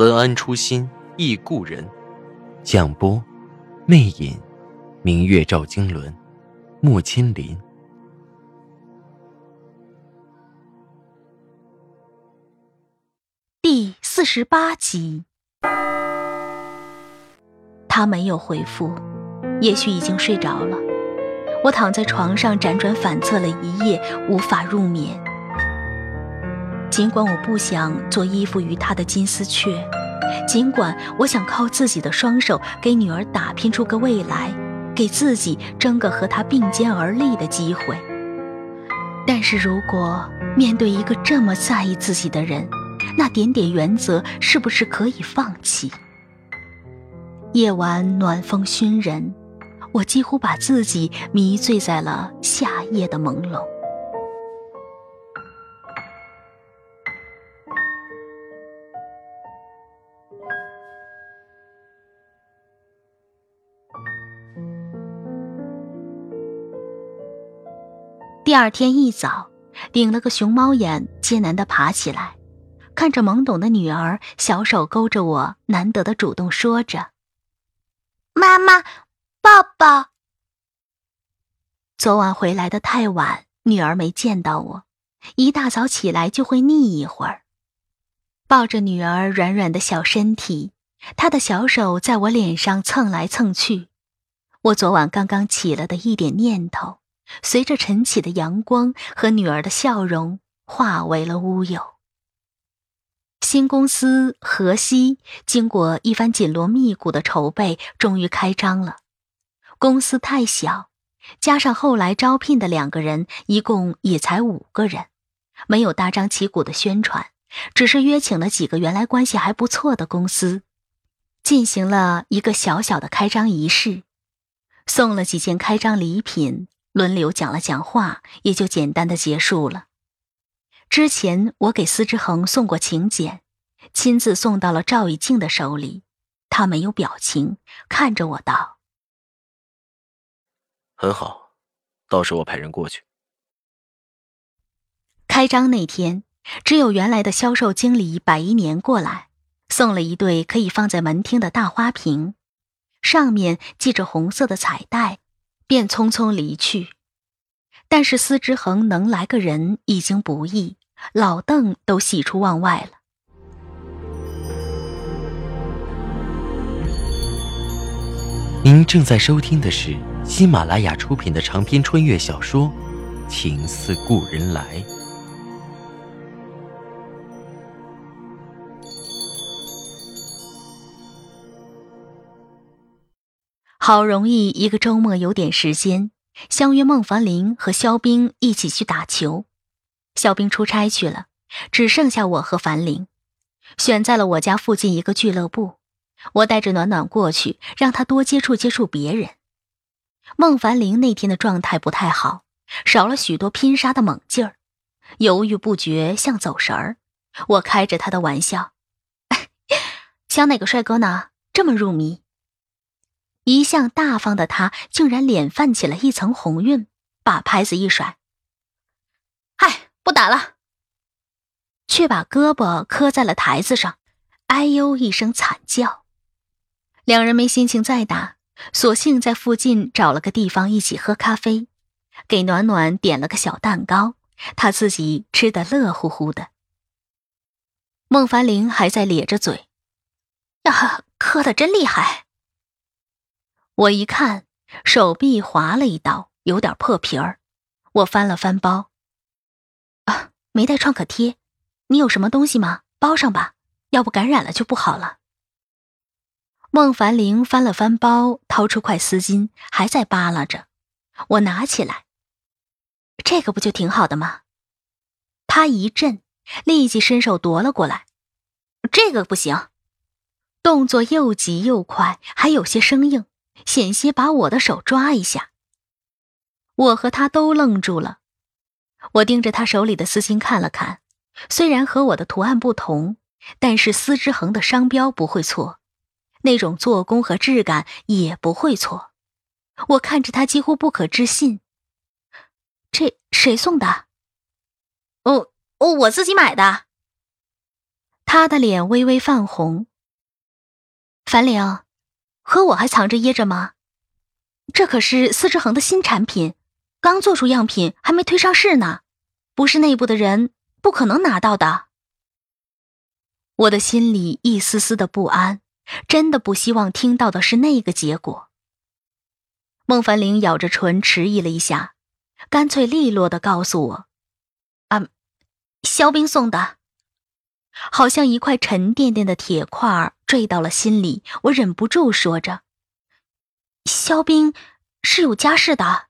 文安初心忆故人，蒋波。魅影，明月照经纶，莫千林。第四十八集，他没有回复，也许已经睡着了。我躺在床上辗转反侧了一夜，无法入眠。尽管我不想做依附于他的金丝雀。尽管我想靠自己的双手给女儿打拼出个未来，给自己争个和她并肩而立的机会，但是如果面对一个这么在意自己的人，那点点原则是不是可以放弃？夜晚暖风熏人，我几乎把自己迷醉在了夏夜的朦胧。第二天一早，顶了个熊猫眼，艰难地爬起来，看着懵懂的女儿，小手勾着我，难得的主动说着：“妈妈，抱抱。”昨晚回来的太晚，女儿没见到我，一大早起来就会腻一会儿。抱着女儿软软的小身体，她的小手在我脸上蹭来蹭去，我昨晚刚刚起了的一点念头。随着晨起的阳光和女儿的笑容，化为了乌有。新公司河西经过一番紧锣密鼓的筹备，终于开张了。公司太小，加上后来招聘的两个人，一共也才五个人，没有大张旗鼓的宣传，只是约请了几个原来关系还不错的公司，进行了一个小小的开张仪式，送了几件开张礼品。轮流讲了讲话，也就简单的结束了。之前我给司之恒送过请柬，亲自送到了赵以静的手里，他没有表情，看着我道：“很好，到时我派人过去。”开张那天，只有原来的销售经理百一年过来，送了一对可以放在门厅的大花瓶，上面系着红色的彩带。便匆匆离去，但是司之恒能来个人已经不易，老邓都喜出望外了。您正在收听的是喜马拉雅出品的长篇穿越小说《情似故人来》。好容易一个周末有点时间，相约孟凡林和肖冰一起去打球。肖冰出差去了，只剩下我和樊玲，选在了我家附近一个俱乐部。我带着暖暖过去，让他多接触接触别人。孟凡林那天的状态不太好，少了许多拼杀的猛劲儿，犹豫不决，像走神儿。我开着他的玩笑：“ 想哪个帅哥呢？这么入迷？”一向大方的他，竟然脸泛起了一层红晕，把拍子一甩：“嗨，不打了。”却把胳膊磕在了台子上，哎呦一声惨叫。两人没心情再打，索性在附近找了个地方一起喝咖啡，给暖暖点了个小蛋糕，他自己吃得乐乎乎的。孟凡玲还在咧着嘴：“呀，磕的真厉害。”我一看，手臂划了一刀，有点破皮儿。我翻了翻包，啊，没带创可贴，你有什么东西吗？包上吧，要不感染了就不好了。孟凡玲翻了翻包，掏出块丝巾，还在扒拉着。我拿起来，这个不就挺好的吗？他一震，立即伸手夺了过来。这个不行，动作又急又快，还有些生硬，险些把我的手抓一下。我和他都愣住了。我盯着他手里的丝巾看了看，虽然和我的图案不同，但是丝之恒的商标不会错，那种做工和质感也不会错。我看着他几乎不可置信。这谁送的？哦哦，我自己买的。他的脸微微泛红。樊玲，和我还藏着掖着吗？这可是司之恒的新产品，刚做出样品，还没推上市呢，不是内部的人不可能拿到的。我的心里一丝丝的不安，真的不希望听到的是那个结果。孟凡玲咬着唇，迟疑了一下。干脆利落的告诉我：“啊，肖冰送的。”好像一块沉甸甸的铁块坠到了心里，我忍不住说着：“肖冰是有家室的。”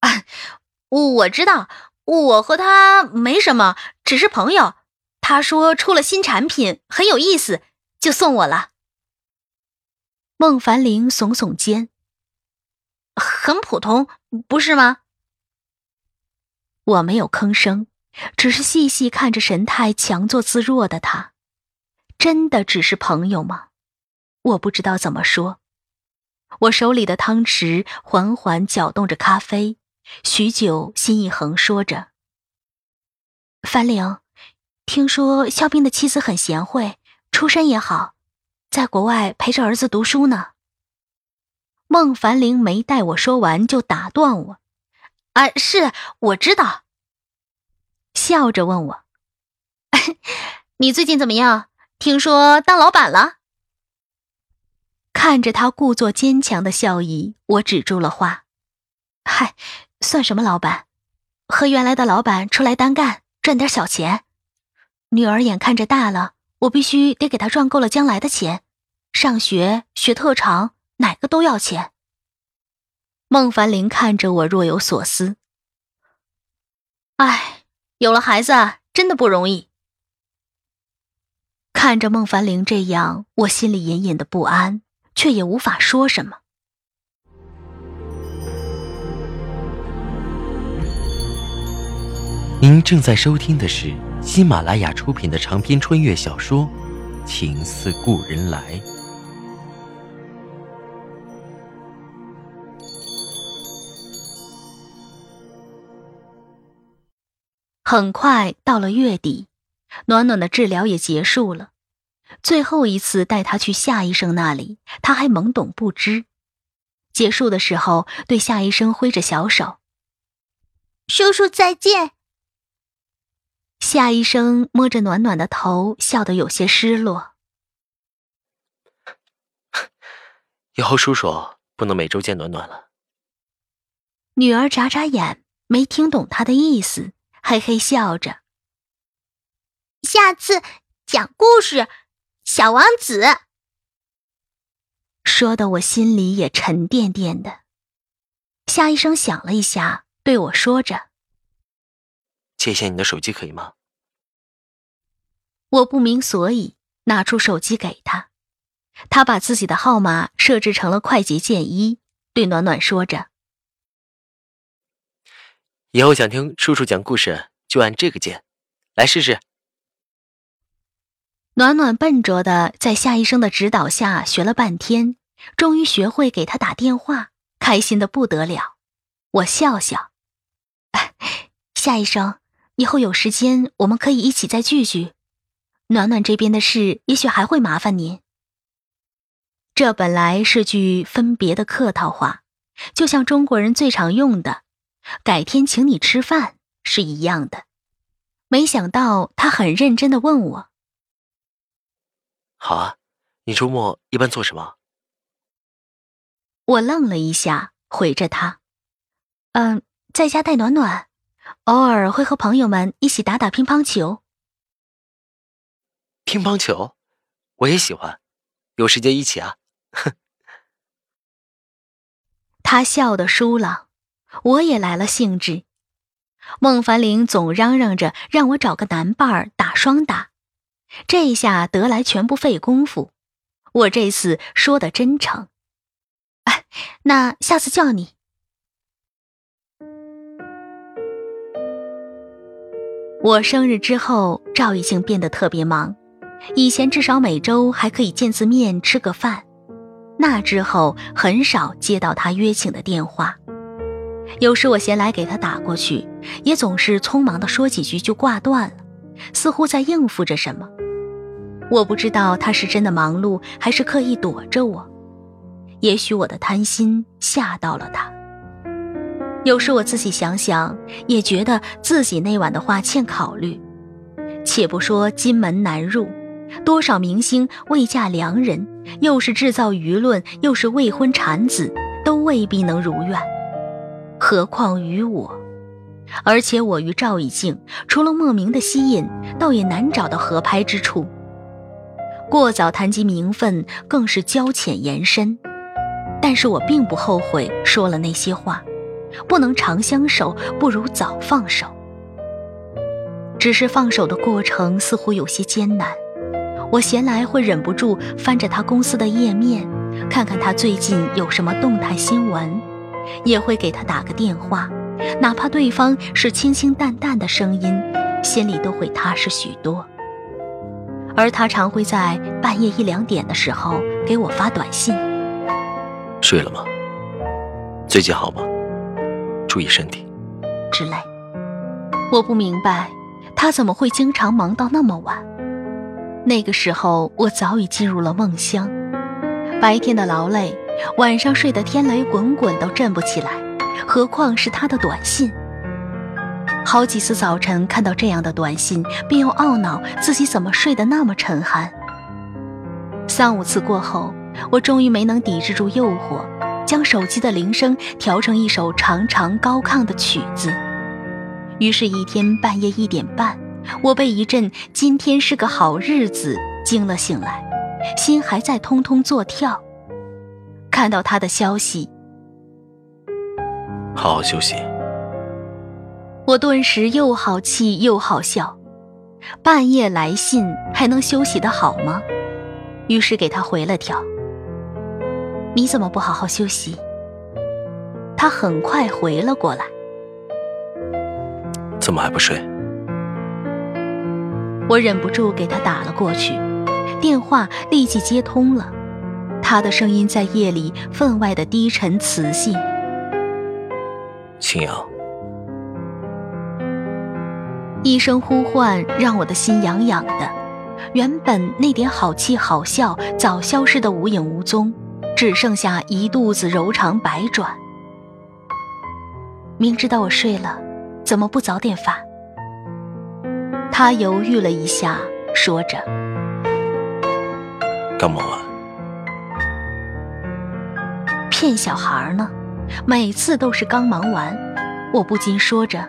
啊，我知道，我和他没什么，只是朋友。他说出了新产品很有意思，就送我了。孟凡玲耸耸肩。很普通，不是吗？我没有吭声，只是细细看着神态强作自若的他。真的只是朋友吗？我不知道怎么说。我手里的汤匙缓缓搅动着咖啡，许久，心一横，说着：“樊玲，听说肖斌的妻子很贤惠，出身也好，在国外陪着儿子读书呢。”孟凡玲没待我说完就打断我：“啊，是我知道。”笑着问我：“ 你最近怎么样？听说当老板了？”看着他故作坚强的笑意，我止住了话：“嗨，算什么老板？和原来的老板出来单干，赚点小钱。女儿眼看着大了，我必须得给她赚够了将来的钱，上学、学特长。”哪个都要钱。孟凡玲看着我，若有所思。唉，有了孩子真的不容易。看着孟凡玲这样，我心里隐隐的不安，却也无法说什么。您正在收听的是喜马拉雅出品的长篇穿越小说《情似故人来》。很快到了月底，暖暖的治疗也结束了。最后一次带他去夏医生那里，他还懵懂不知。结束的时候，对夏医生挥着小手：“叔叔再见。”夏医生摸着暖暖的头，笑得有些失落。以后叔叔不能每周见暖暖了。女儿眨眨眼，没听懂他的意思。嘿嘿笑着，下次讲故事，《小王子》。说的我心里也沉甸甸的。夏医生想了一下，对我说着：“借一下你的手机可以吗？”我不明所以，拿出手机给他。他把自己的号码设置成了快捷键一，对暖暖说着。以后想听叔叔讲故事，就按这个键，来试试。暖暖笨拙的在夏医生的指导下学了半天，终于学会给他打电话，开心的不得了。我笑笑，夏医生，以后有时间我们可以一起再聚聚。暖暖这边的事，也许还会麻烦您。这本来是句分别的客套话，就像中国人最常用的。改天请你吃饭是一样的，没想到他很认真的问我：“好啊，你周末一般做什么？”我愣了一下，回着他：“嗯，在家带暖暖，偶尔会和朋友们一起打打乒乓球。”乒乓球，我也喜欢，有时间一起啊！哼。他笑得舒朗。我也来了兴致，孟凡玲总嚷嚷着让我找个男伴儿打双打，这下得来全不费功夫，我这次说的真诚。哎，那下次叫你。我生日之后，赵一静变得特别忙。以前至少每周还可以见次面吃个饭，那之后很少接到他约请的电话。有时我闲来给他打过去，也总是匆忙的说几句就挂断了，似乎在应付着什么。我不知道他是真的忙碌，还是刻意躲着我。也许我的贪心吓到了他。有时我自己想想，也觉得自己那晚的话欠考虑。且不说金门难入，多少明星未嫁良人，又是制造舆论，又是未婚产子，都未必能如愿。何况于我，而且我与赵以静，除了莫名的吸引，倒也难找到合拍之处。过早谈及名分，更是交浅言深。但是我并不后悔说了那些话，不能长相守，不如早放手。只是放手的过程似乎有些艰难。我闲来会忍不住翻着他公司的页面，看看他最近有什么动态新闻，也会给他打个电话，哪怕对方是清清淡淡的声音，心里都会踏实许多。而他常会在半夜一两点的时候给我发短信：“睡了吗？最近好吗？注意身体。”之类。我不明白他怎么会经常忙到那么晚。那个时候我早已进入了梦乡，白天的劳累，晚上睡得天雷滚滚都震不起来，何况是他的短信。好几次早晨看到这样的短信，便又懊恼自己怎么睡得那么沉酣。三五次过后，我终于没能抵制住诱惑，将手机的铃声调成一首长长高亢的曲子。于是，一天半夜一点半，我被一阵“今天是个好日子”惊了醒来，心还在通通作跳。看到他的消息，好好休息。我顿时又好气又好笑，半夜来信还能休息的好吗？于是给他回了条：“你怎么不好好休息？”他很快回了过来：“怎么还不睡？”我忍不住给他打了过去，电话立即接通了，他的声音在夜里分外的低沉磁性：“青阳。”一声呼唤让我的心痒痒的，原本那点好气好笑早消失的无影无踪，只剩下一肚子柔肠百转。明知道我睡了，怎么不早点发？他犹豫了一下，说着：“刚忙完。”骗小孩呢，每次都是刚忙完。我不禁说着。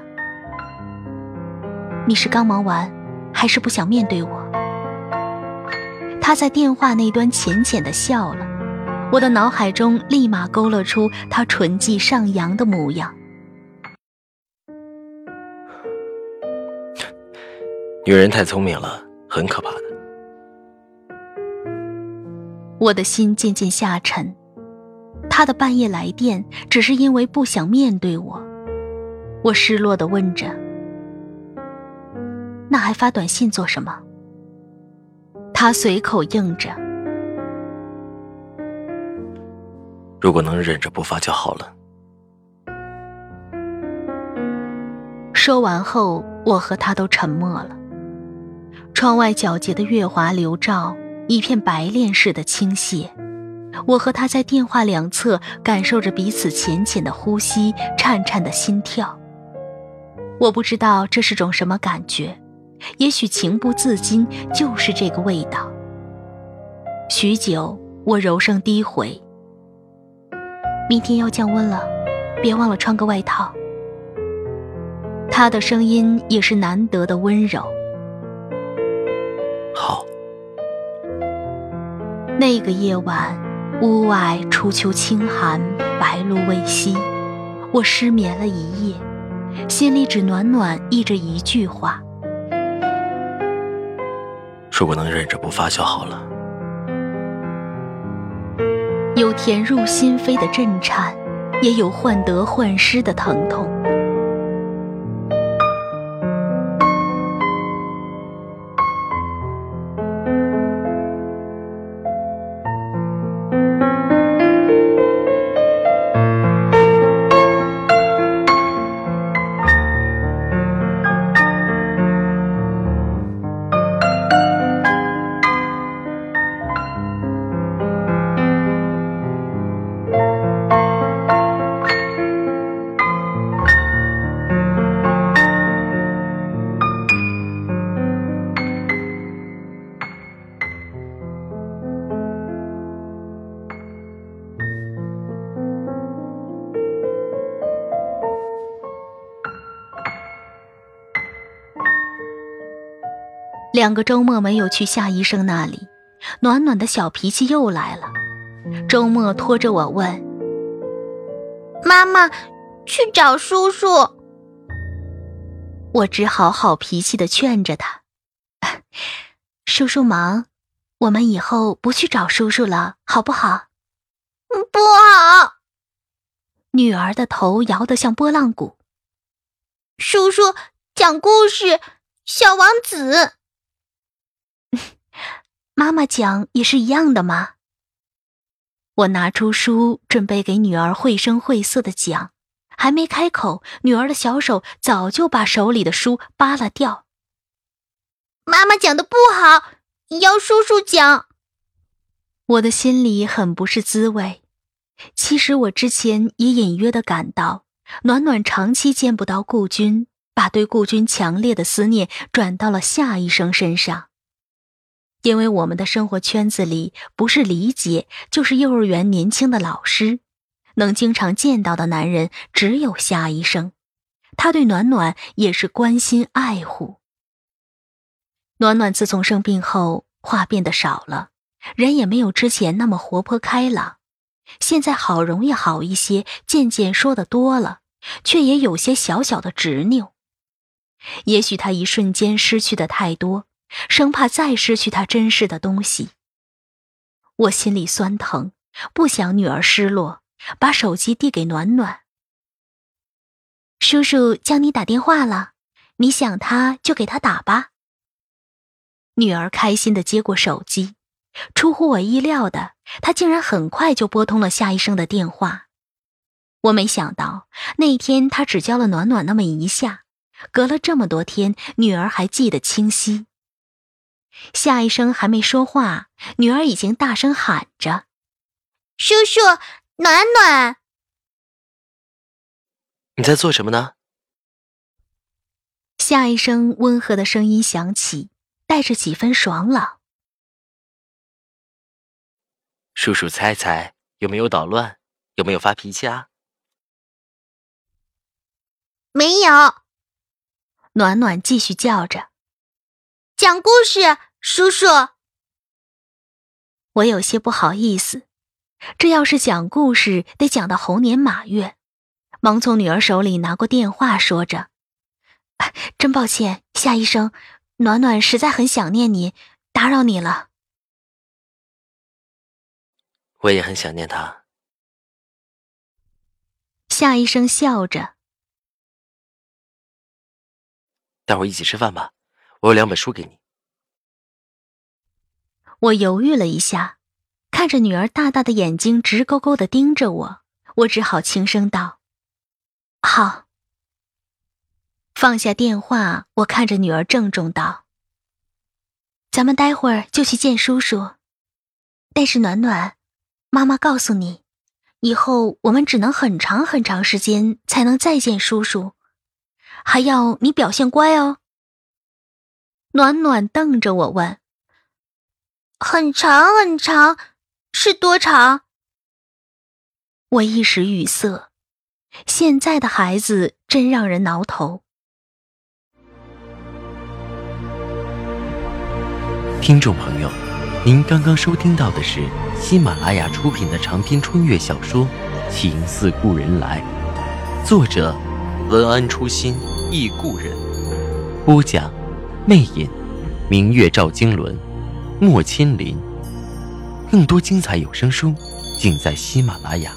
你是刚忙完，还是不想面对我？他在电话那端浅浅的笑了，我的脑海中立马勾勒出他唇际上扬的模样。女人太聪明了，很可怕的。我的心渐渐下沉，他的半夜来电只是因为不想面对我。我失落的问着。那还发短信做什么？他随口应着：“如果能忍着不发就好了。”说完后，我和他都沉默了。窗外皎洁的月华流照，一片白练似的倾泻。我和他在电话两侧，感受着彼此浅浅的呼吸，颤颤的心跳。我不知道这是种什么感觉。也许情不自禁就是这个味道。许久，我柔声低回：“明天要降温了，别忘了穿个外套。”他的声音也是难得的温柔。好。那个夜晚，屋外初秋清寒，白露未晞，我失眠了一夜，心里只暖暖溢着一句话。如果能忍着不发就好了。有甜入心扉的震颤，也有患得患失的疼痛。两个周末没有去夏医生那里，暖暖的小脾气又来了。周末拖着我问：“妈妈，去找叔叔。”我只好好脾气的劝着他：“ 叔叔忙，我们以后不去找叔叔了，好不好？”“不好。”女儿的头摇得像拨浪鼓。叔叔讲故事，《小王子》。妈妈讲也是一样的吗？我拿出书准备给女儿绘声绘色的讲，还没开口，女儿的小手早就把手里的书扒拉掉。妈妈讲的不好，要叔叔讲。我的心里很不是滋味。其实我之前也隐约的感到，暖暖长期见不到顾军，把对顾军强烈的思念转到了夏医生身上。因为我们的生活圈子里，不是李姐就是幼儿园年轻的老师，能经常见到的男人只有夏医生。他对暖暖也是关心爱护。暖暖自从生病后，话变得少了，人也没有之前那么活泼开朗。现在好容易好一些，渐渐说的多了，却也有些小小的执拗。也许他一瞬间失去的太多。生怕再失去他珍视的东西，我心里酸疼，不想女儿失落，把手机递给暖暖。叔叔叫你打电话了，你想他就给他打吧。女儿开心的接过手机，出乎我意料的，她竟然很快就拨通了夏医生的电话。我没想到那天他只教了暖暖那么一下，隔了这么多天，女儿还记得清晰。夏医生还没说话，女儿已经大声喊着：“叔叔，暖暖！”你在做什么呢？夏医生温和的声音响起，带着几分爽朗。叔叔，猜猜有没有捣乱？有没有发脾气啊？没有。暖暖继续叫着：“讲故事。”叔叔，我有些不好意思。这要是讲故事，得讲到猴年马月。忙从女儿手里拿过电话，说着：“真抱歉，夏医生，暖暖实在很想念你，打扰你了。”我也很想念他。夏医生笑着：“待会儿一起吃饭吧，我有两本书给你。”我犹豫了一下，看着女儿大大的眼睛直勾勾的盯着我，我只好轻声道：“好。”放下电话，我看着女儿郑重道：“咱们待会儿就去见叔叔，但是暖暖，妈妈告诉你，以后我们只能很长很长时间才能再见叔叔，还要你表现乖哦。”暖暖瞪着我问。很长很长，是多长？我一时语塞。现在的孩子真让人挠头。听众朋友，您刚刚收听到的是喜马拉雅出品的长篇穿越小说《情似故人来》，作者文安初心忆故人，播讲魅影，明月照经纶。莫千林，更多精彩有声书，尽在喜马拉雅。